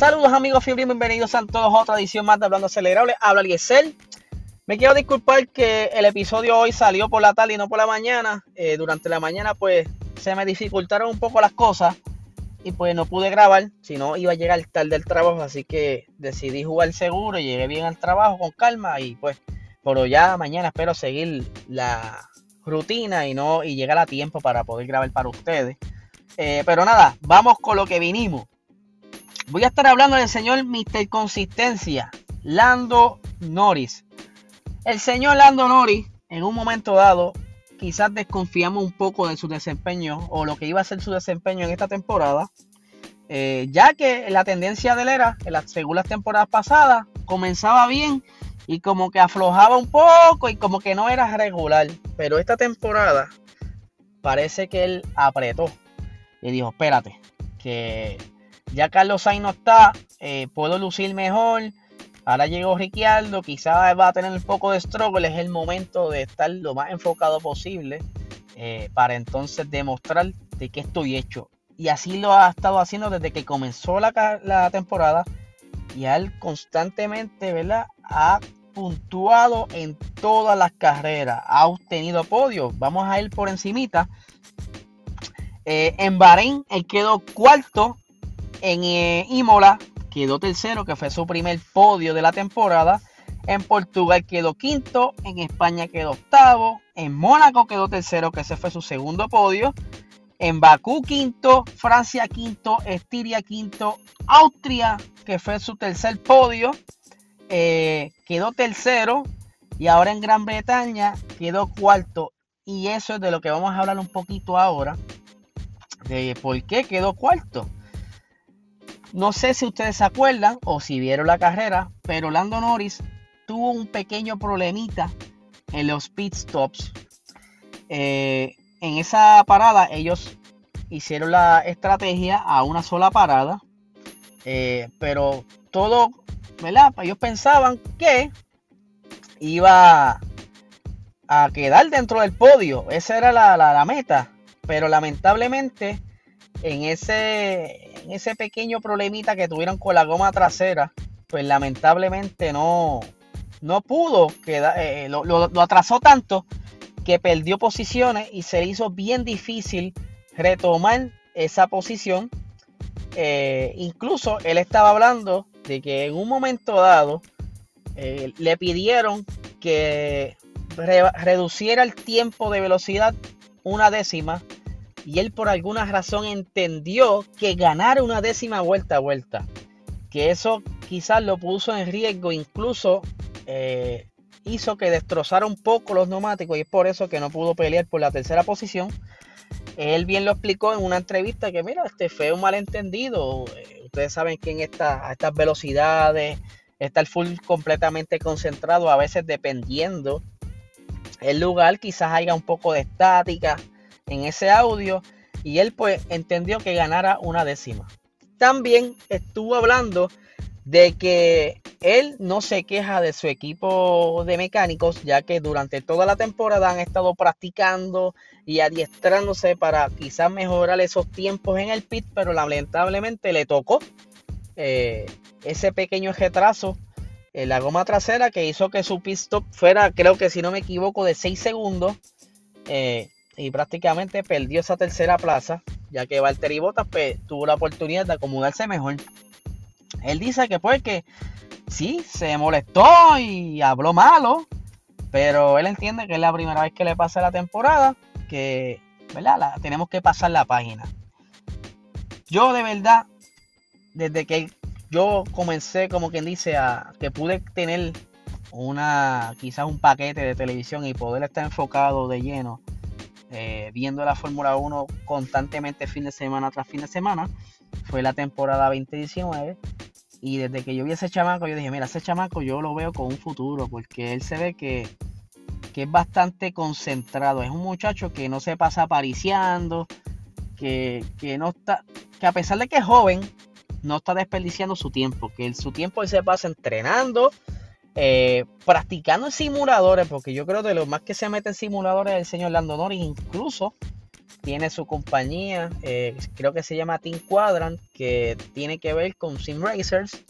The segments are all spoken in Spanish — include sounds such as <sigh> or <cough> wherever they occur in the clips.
Saludos amigos fiebre, bienvenidos a todos a otra edición más de Hablando Acelerable. Habla Eliezer. Me quiero disculpar que el episodio hoy salió por la tarde y no por la mañana. Eh, durante la mañana pues se me dificultaron un poco las cosas y pues no pude grabar, si no iba a llegar tarde del trabajo, así que decidí jugar seguro llegué bien al trabajo con calma y pues, pero ya mañana espero seguir la rutina y no y llegar a tiempo para poder grabar para ustedes. Eh, pero nada, vamos con lo que vinimos. Voy a estar hablando del señor Mr. Consistencia, Lando Norris. El señor Lando Norris, en un momento dado, quizás desconfiamos un poco de su desempeño o lo que iba a ser su desempeño en esta temporada, eh, ya que la tendencia de él era, en las, según las temporadas pasadas, comenzaba bien y como que aflojaba un poco y como que no era regular. Pero esta temporada parece que él apretó y dijo, espérate, que ya Carlos Sainz no está, eh, puedo lucir mejor. Ahora llegó Ricciardo, quizás va a tener un poco de struggle, es el momento de estar lo más enfocado posible eh, para entonces demostrar de qué estoy hecho. Y así lo ha estado haciendo desde que comenzó la, temporada y él constantemente, ¿verdad? Ha puntuado en todas las carreras, ha obtenido podios. Vamos a ir por encimita. Eh, en Bahrein, él quedó cuarto en eh, Imola quedó tercero, que fue su primer podio de la temporada. En Portugal quedó quinto, en España quedó octavo, en Mónaco quedó tercero, que ese fue su segundo podio. En Bakú quinto, Francia quinto, Estiria quinto, Austria, que fue su tercer podio, eh, quedó tercero. Y ahora en Gran Bretaña quedó cuarto. Y eso es de lo que vamos a hablar un poquito ahora. De por qué quedó cuarto. No sé si ustedes se acuerdan o si vieron la carrera, pero Lando Norris tuvo un pequeño problemita en los pit stops. Eh, en esa parada ellos hicieron la estrategia a una sola parada, eh, pero todo, ¿verdad? Ellos pensaban que iba a quedar dentro del podio, esa era la, la meta, pero lamentablemente en ese ese pequeño problemita que tuvieron con la goma trasera, pues lamentablemente no, no pudo, quedar, eh, lo, atrasó tanto que perdió posiciones y se hizo bien difícil retomar esa posición. Eh, incluso él estaba hablando de que en un momento dado eh, le pidieron que reduciera el tiempo de velocidad una décima y él por alguna razón entendió que ganar una décima vuelta a vuelta, que eso quizás lo puso en riesgo, incluso eh, hizo que destrozara un poco los neumáticos y es por eso que no pudo pelear por la tercera posición. Él bien lo explicó en una entrevista que mira, este fue un malentendido. Eh, ustedes saben que en a estas velocidades está el full completamente concentrado, a veces dependiendo el lugar, quizás haya un poco de estática en ese audio y él pues entendió que ganara una décima. También estuvo hablando de que él no se queja de su equipo de mecánicos, ya que durante toda la temporada han estado practicando y adiestrándose para quizás mejorar esos tiempos en el pit, pero lamentablemente le tocó eh, ese pequeño retraso en la goma trasera que hizo que su pit stop fuera, creo que si no me equivoco, de 6 segundos. Eh, y prácticamente perdió esa tercera plaza, ya que Valtteri Bottas pues, tuvo la oportunidad de acomodarse mejor. Él dice que pues que sí, se molestó y habló malo, pero él entiende que es la primera vez que le pasa la temporada, que ¿verdad? tenemos que pasar la página. Yo de verdad, desde que yo comencé, como quien dice, a que pude tener una quizás un paquete de televisión y poder estar enfocado de lleno eh, viendo la Fórmula 1 constantemente fin de semana tras fin de semana. Fue la temporada 2019. Y desde que yo vi a ese chamaco, yo dije, mira, ese chamaco yo lo veo con un futuro, porque él se ve que, es bastante concentrado. Es un muchacho que no se pasa apariciando, que, que, no está, que a pesar de que es joven, no está desperdiciando su tiempo, que su tiempo él se pasa entrenando, eh, practicando en simuladores, porque yo creo que lo más que se mete en simuladores es el señor Lando Norris, incluso tiene su compañía, eh, creo que se llama Team Quadrant, que tiene que ver con Sim Racers.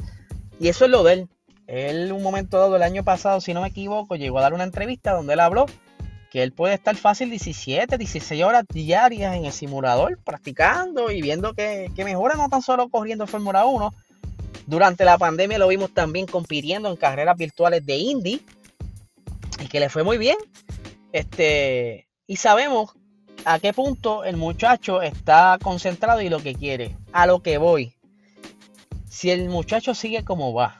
Y eso es lo de él. Él, un momento dado, el año pasado, si no me equivoco, llegó a dar una entrevista donde él habló que él puede estar fácil 17, 16 horas diarias en el simulador practicando y viendo que, que mejora, no tan solo corriendo Fórmula 1. Durante la pandemia lo vimos también compitiendo en carreras virtuales de Indy y que le fue muy bien. Este, y sabemos a qué punto el muchacho está concentrado y lo que quiere. A lo que voy. Si el muchacho sigue como va,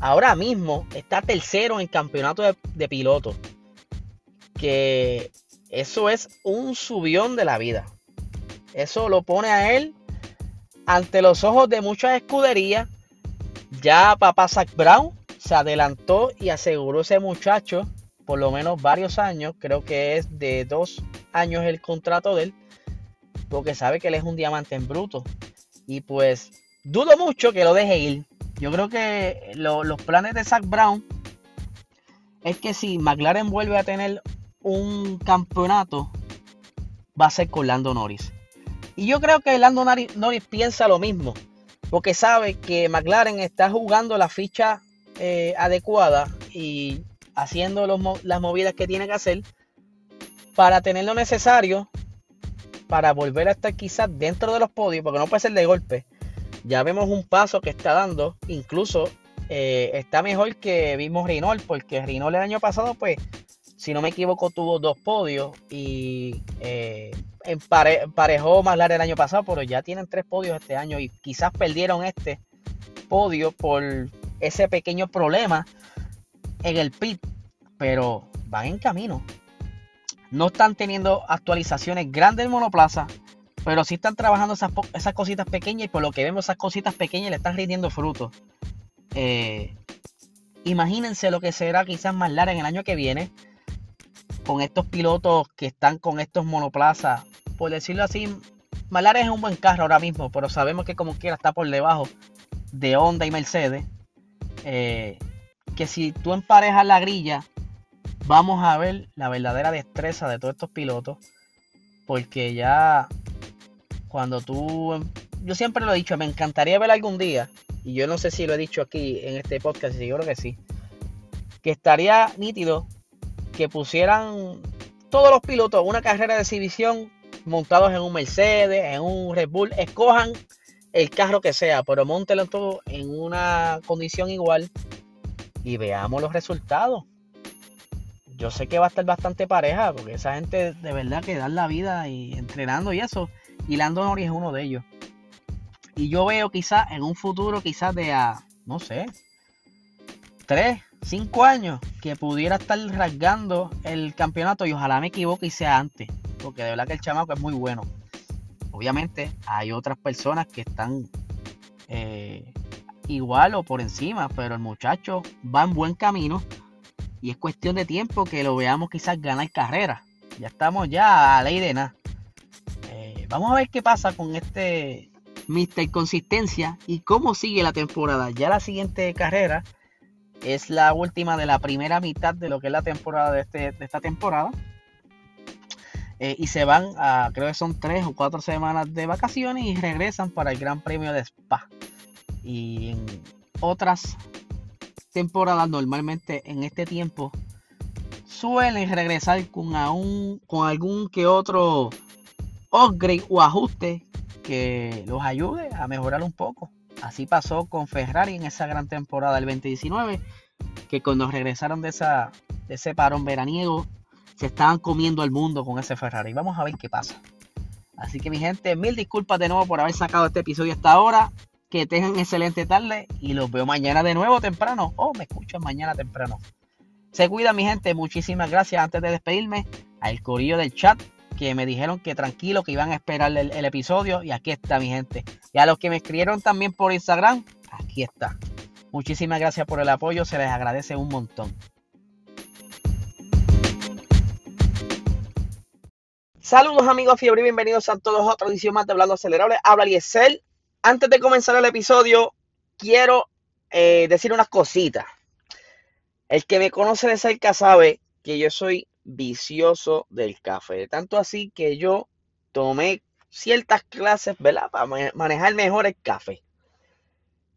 ahora mismo está tercero en el campeonato de, de pilotos. Que eso es un subión de la vida. Eso lo pone a él ante los ojos de muchas escuderías. Ya papá Zach Brown se adelantó y aseguró ese muchacho por lo menos varios años. Creo que es de dos años el contrato de él. Porque sabe que él es un diamante en bruto. Y pues dudo mucho que lo deje ir. Yo creo que los planes de Zach Brown es que si McLaren vuelve a tener un campeonato, va a ser con Lando Norris. Y yo creo que Lando Norris piensa lo mismo. Porque sabe que McLaren está jugando la ficha eh, adecuada y haciendo las movidas que tiene que hacer para tener lo necesario para volver a estar quizás dentro de los podios, porque no puede ser de golpe. Ya vemos un paso que está dando, incluso eh, está mejor que vimos Rinol, porque Rinol el año pasado, pues, si no me equivoco, tuvo dos podios y eh, emparejó más largo el año pasado, pero ya tienen tres podios este año y quizás perdieron este podio por ese pequeño problema en el pit, pero van en camino. No están teniendo actualizaciones grandes en monoplaza, pero sí están trabajando esas, esas cositas pequeñas y por lo que vemos esas cositas pequeñas le están rindiendo frutos. Eh, imagínense lo que será quizás más larga en el año que viene con estos pilotos que están con estos monoplazas. Por decirlo así, McLaren es un buen carro ahora mismo, pero sabemos que como quiera está por debajo de Honda y Mercedes. Eh, que si tú emparejas la grilla vamos a ver la verdadera destreza de todos estos pilotos. Porque ya cuando tú... Yo siempre lo he dicho, me encantaría ver algún día, y yo no sé si lo he dicho aquí en este podcast, y yo creo que sí, que estaría nítido que pusieran todos los pilotos una carrera de exhibición montados en un Mercedes, en un Red Bull, escojan el carro que sea, pero montenlo todo en una condición igual y veamos los resultados yo sé que va a estar bastante pareja, porque esa gente de verdad que dan la vida y entrenando y eso. Y Lando Norris es uno de ellos. Y yo veo quizás en un futuro, quizás de a, no sé, 3, 5 años, que pudiera estar rasgando el campeonato y ojalá me equivoque y sea antes. Porque de verdad que el chamaco es muy bueno. Obviamente hay otras personas que están eh, igual o por encima, pero el muchacho va en buen camino y es cuestión de tiempo que lo veamos quizás ganar carrera. Ya estamos ya a ley de nada. Eh, vamos a ver qué pasa con este Mr. Consistencia y cómo sigue la temporada. Ya la siguiente carrera es la última de la primera mitad de lo que es la temporada de, este, esta temporada. Eh, y se van a, creo que son tres o cuatro semanas de vacaciones y regresan para el Gran Premio de Spa. Y en otras temporadas normalmente en este tiempo suelen regresar con, con algún que otro upgrade o ajuste que los ayude a mejorar un poco. Así pasó con Ferrari en esa gran temporada del 2019, que cuando regresaron de, esa, de ese parón veraniego, se estaban comiendo el mundo con ese Ferrari. Vamos a ver qué pasa. Así que mi gente, mil disculpas de nuevo por haber sacado este episodio hasta ahora. Que tengan excelente tarde y los veo mañana de nuevo temprano. O oh, me escuchan mañana temprano. Se cuida mi gente, muchísimas gracias. Antes de despedirme, al corillo del chat que me dijeron que tranquilo, que iban a esperar el, episodio. Y aquí está mi gente. Y a los que me escribieron también por Instagram, aquí está. Muchísimas gracias por el apoyo, se les agradece un montón. Saludos amigos fiebre, bienvenidos a todos a otra edición más de Hablando Acelerable. Habla Liesel antes de comenzar el episodio, quiero eh, decir unas cositas. El que me conoce de cerca sabe que yo soy vicioso del café. Tanto así que yo tomé ciertas clases, ¿verdad? Para manejar mejor el café.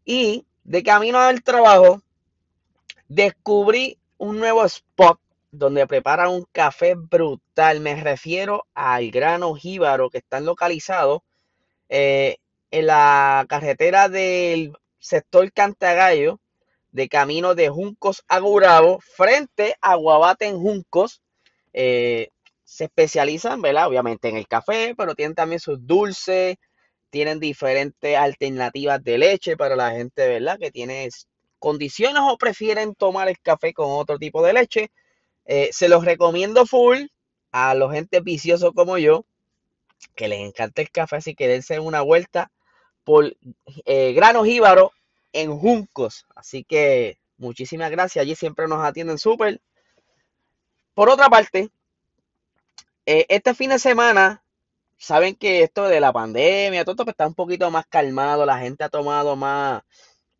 Y de camino al trabajo, descubrí un nuevo spot donde preparan un café brutal. Me refiero al grano jíbaro que están localizados eh, en la carretera del sector Cantagallo, de camino de Juncos a Gurabo, frente a Guabate en Juncos. Eh, se especializan, ¿verdad? Obviamente en el café, pero tienen también sus dulces, tienen diferentes alternativas de leche para la gente, ¿verdad? Que tiene condiciones o prefieren tomar el café con otro tipo de leche. Eh, se los recomiendo full a los gente viciosos como yo, que les encanta el café, así que dense una vuelta por eh, Grano Jíbaro en Juncos. Así que muchísimas gracias, allí siempre nos atienden súper. Por otra parte, eh, este fin de semana, saben que esto de la pandemia, todo esto pues, está un poquito más calmado, la gente ha tomado más,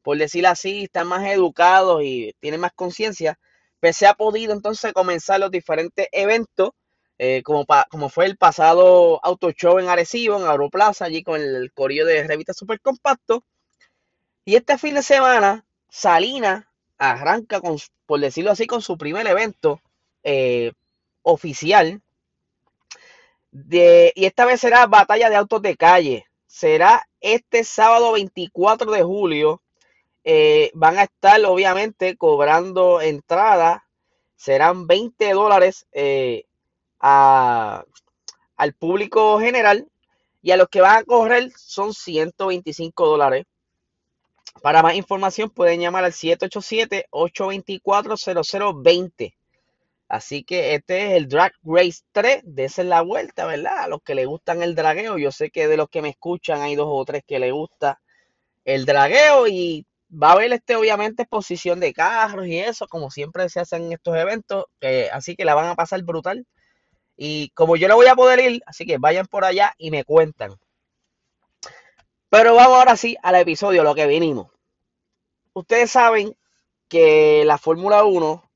por decirlo así, están más educados y tienen más conciencia, pues se ha podido entonces comenzar los diferentes eventos, eh, como, como fue el pasado Auto Show en Arecibo, en Aeroplaza, allí con el, corillo de revista super compacto. Y este fin de semana, Salina arranca, con, por decirlo así, con su primer evento eh, oficial y esta vez será batalla de autos de calle. Será este sábado 24 de julio. Eh, van a estar obviamente cobrando entrada. Serán 20 dólares eh, al público general. Y a los que van a correr son 125 dólares. Para más información pueden llamar al 787-824-0020. Así que este es el Drag Race 3, de esa es la vuelta, ¿verdad? A los que le gustan el dragueo, yo sé que de los que me escuchan hay dos o tres que le gusta el dragueo y va a haber este obviamente exposición de carros y eso, como siempre se hacen en estos eventos, así que la van a pasar brutal. Y como yo no voy a poder ir, así que vayan por allá y me cuentan. Pero vamos ahora sí al episodio, lo que vinimos. Ustedes saben que la Fórmula 1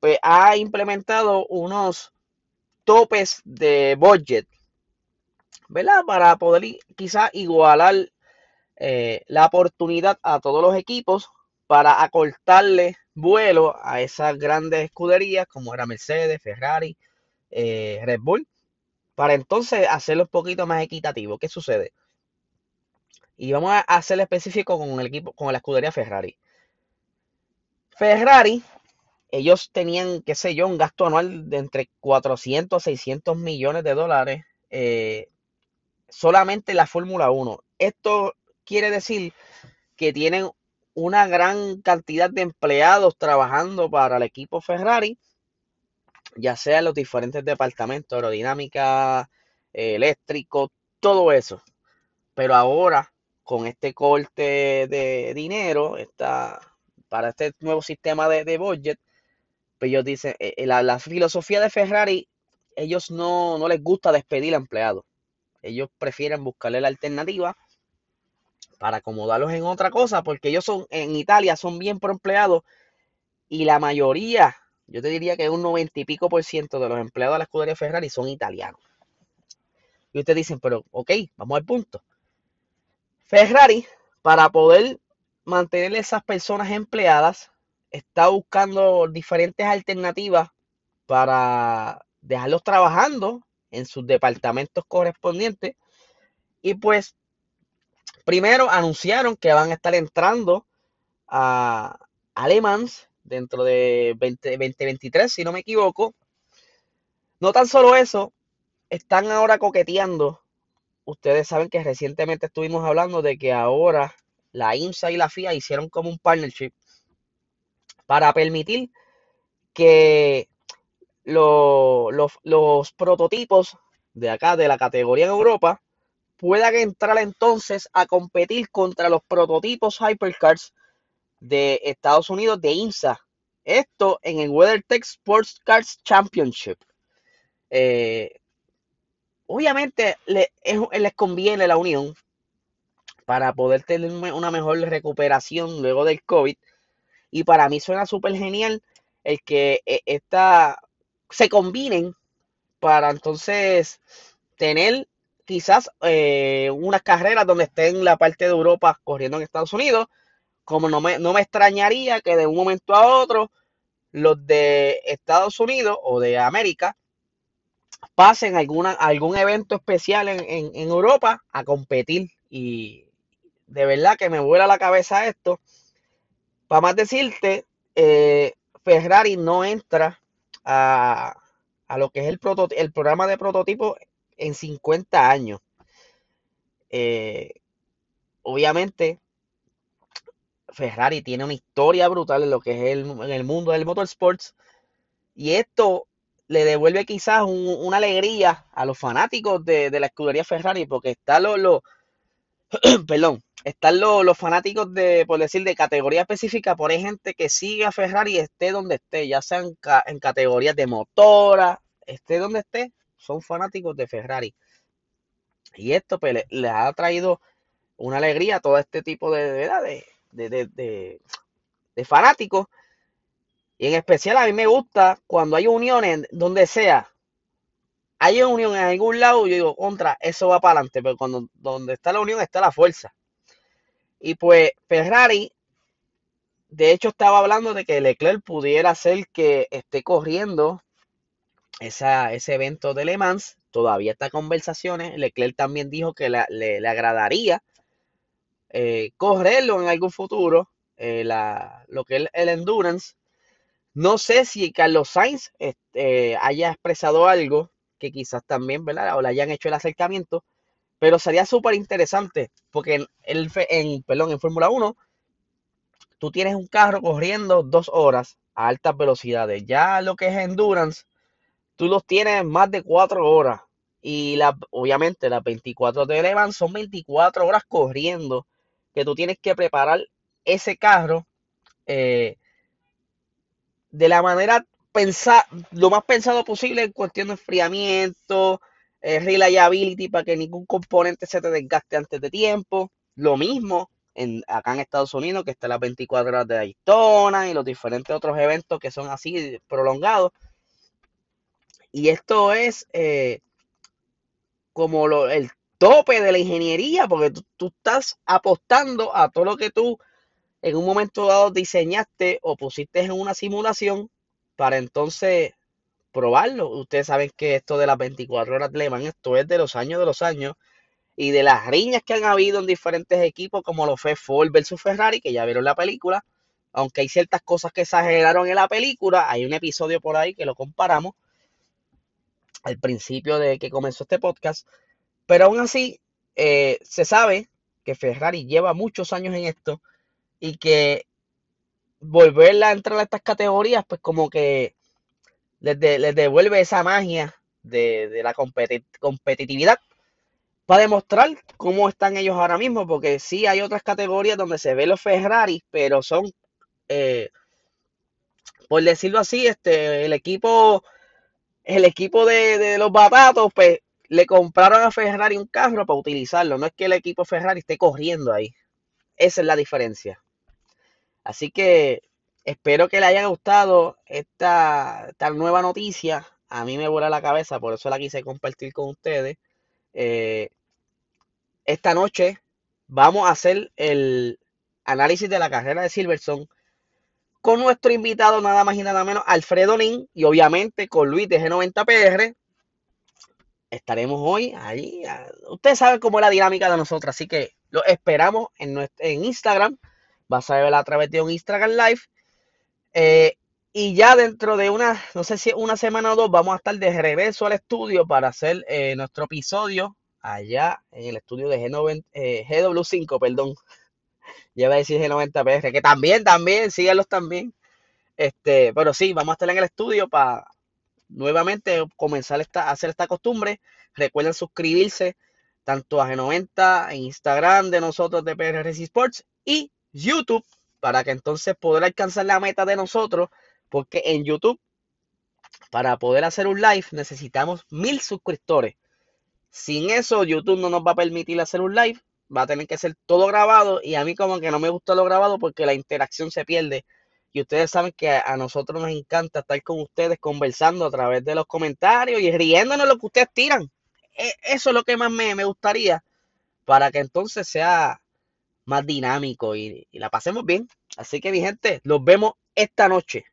pues, ha implementado unos topes de budget, ¿verdad? Para poder quizá igualar eh, la oportunidad a todos los equipos para acortarle vuelo a esas grandes escuderías como era Mercedes, Ferrari, eh, Red Bull, para entonces hacerlo un poquito más equitativo. ¿Qué sucede? Y vamos a hacerlo específico con el equipo, con la escudería Ferrari. Ferrari ellos tenían, qué sé yo, un gasto anual de entre 400 a 600 millones de dólares eh, solamente la Fórmula 1. Esto quiere decir que tienen una gran cantidad de empleados trabajando para el equipo Ferrari, ya sea en los diferentes departamentos, aerodinámica, eléctrico, todo eso. Pero ahora, con este corte de dinero, está, para este nuevo sistema de, de budget, pues ellos dicen, eh, eh, la, filosofía de Ferrari, ellos no, les gusta despedir a empleados. Ellos prefieren buscarle la alternativa para acomodarlos en otra cosa, porque ellos son, en Italia, son bien pro empleados y la mayoría, yo te diría que un noventa y pico por ciento de los empleados de la escudería Ferrari son italianos. Y ustedes dicen, pero ok, vamos al punto. Ferrari, para poder mantener esas personas empleadas, está buscando diferentes alternativas para dejarlos trabajando en sus departamentos correspondientes. Y pues, primero anunciaron que van a estar entrando a Alemans dentro de 2023, si no me equivoco. No tan solo eso, están ahora coqueteando. Ustedes saben que recientemente estuvimos hablando de que ahora la IMSA y la FIA hicieron como un partnership para permitir que los prototipos de acá, de la categoría en Europa, puedan entrar entonces a competir contra los prototipos Hypercars de Estados Unidos de IMSA. Esto en el WeatherTech Sports Cars Championship. Eh, obviamente les conviene la unión para poder tener una mejor recuperación luego del COVID y para mí suena súper genial el que eh, esta, se combinen para entonces tener quizás eh, unas carreras donde esté en la parte de Europa corriendo en Estados Unidos, como no me, no me extrañaría que de un momento a otro los de Estados Unidos o de América pasen alguna, algún evento especial en, en, Europa a competir. Y de verdad que me vuela la cabeza esto. Para más decirte, eh, Ferrari no entra a, a lo que es el, el programa de prototipo en 50 años. Eh, obviamente, Ferrari tiene una historia brutal en lo que es el, el mundo del motorsports. Y esto le devuelve quizás una alegría a los fanáticos de, la escudería Ferrari, porque están los, lo, <clears throat> perdón, están los, fanáticos de, por decir, de categoría específica, por gente que sigue a Ferrari esté donde esté, ya sea en, en categorías de motora, esté donde esté, son fanáticos de Ferrari. Y esto pues, les ha traído una alegría a todo este tipo de, de, de, de, fanáticos. Y en especial a mí me gusta cuando hay uniones donde sea. Hay unión en algún lado, yo digo, contra, eso va para adelante. Pero cuando donde está la unión está la fuerza. Y pues Ferrari, de hecho, estaba hablando de que Leclerc pudiera ser que esté corriendo ese evento de Le Mans. Todavía está conversaciones. Leclerc también dijo que le, agradaría eh, correrlo en algún futuro. Eh, lo que es el endurance. No sé si Carlos Sainz este, haya expresado algo que quizás también, ¿verdad? O le hayan hecho el acercamiento. Pero sería súper interesante porque en, el, en, perdón, en Fórmula 1 tú tienes un carro corriendo dos horas a altas velocidades. Ya lo que es endurance, tú los tienes más de cuatro horas. Y la, obviamente las 24 de Le son 24 horas corriendo que tú tienes que preparar ese carro eh, de la manera lo más pensado posible en cuestión de enfriamiento, eh, reliability para que ningún componente se te desgaste antes de tiempo. Lo mismo en, acá en Estados Unidos, que está las 24 horas de Daytona y los diferentes otros eventos que son así prolongados. Y esto es eh, como el tope de la ingeniería, porque tú, estás apostando a todo lo que tú en un momento dado diseñaste o pusiste en una simulación para entonces probarlo. Ustedes saben que esto de las 24 horas de Le esto es de los años de los años y de las riñas que han habido en diferentes equipos, como lo fue Ford versus Ferrari, que ya vieron la película. Aunque hay ciertas cosas que exageraron en la película, hay un episodio por ahí que lo comparamos al principio de que comenzó este podcast. Pero aún así, eh, se sabe que Ferrari lleva muchos años en esto y que volverla a entrar a estas categorías, pues como que les, devuelve esa magia de, la competitividad para demostrar cómo están ellos ahora mismo, porque sí hay otras categorías donde se ve los Ferrari, pero son, eh, por decirlo así, este, el equipo el equipo de, los batatos, pues le compraron a Ferrari un carro para utilizarlo. No es que el equipo Ferrari esté corriendo ahí. Esa es la diferencia. Así que espero que le haya gustado esta, nueva noticia. A mí me vuela la cabeza, por eso la quise compartir con ustedes. Eh, esta noche vamos a hacer el análisis de la carrera de Silverson con nuestro invitado nada más y nada menos, Alfredo Lin, y obviamente con Luis de G90PR. Estaremos hoy ahí. Ustedes saben cómo es la dinámica de nosotros, así que lo esperamos en Instagram. Vas a ver a través de un Instagram Live. Eh, y ya dentro de una, no sé si una semana o dos, vamos a estar de regreso al estudio para hacer eh, nuestro episodio allá en el estudio de G9, eh, GW5, perdón lleva a decir G90PR, que también, también, síganlos también. Este, pero sí, vamos a estar en el estudio para nuevamente comenzar esta, a hacer esta costumbre. Recuerden suscribirse tanto a G90 en Instagram de nosotros de PR Sports y YouTube para que entonces poder alcanzar la meta de nosotros, porque en YouTube, para poder hacer un live, necesitamos mil suscriptores. Sin eso, YouTube no nos va a permitir hacer un live va a tener que ser todo grabado y a mí como que no me gusta lo grabado porque la interacción se pierde. Y ustedes saben que a nosotros nos encanta estar con ustedes conversando a través de los comentarios y riéndonos lo que ustedes tiran. e, eso es lo que más me, me gustaría para que entonces sea más dinámico y, y la pasemos bien. Así que mi gente, los vemos esta noche.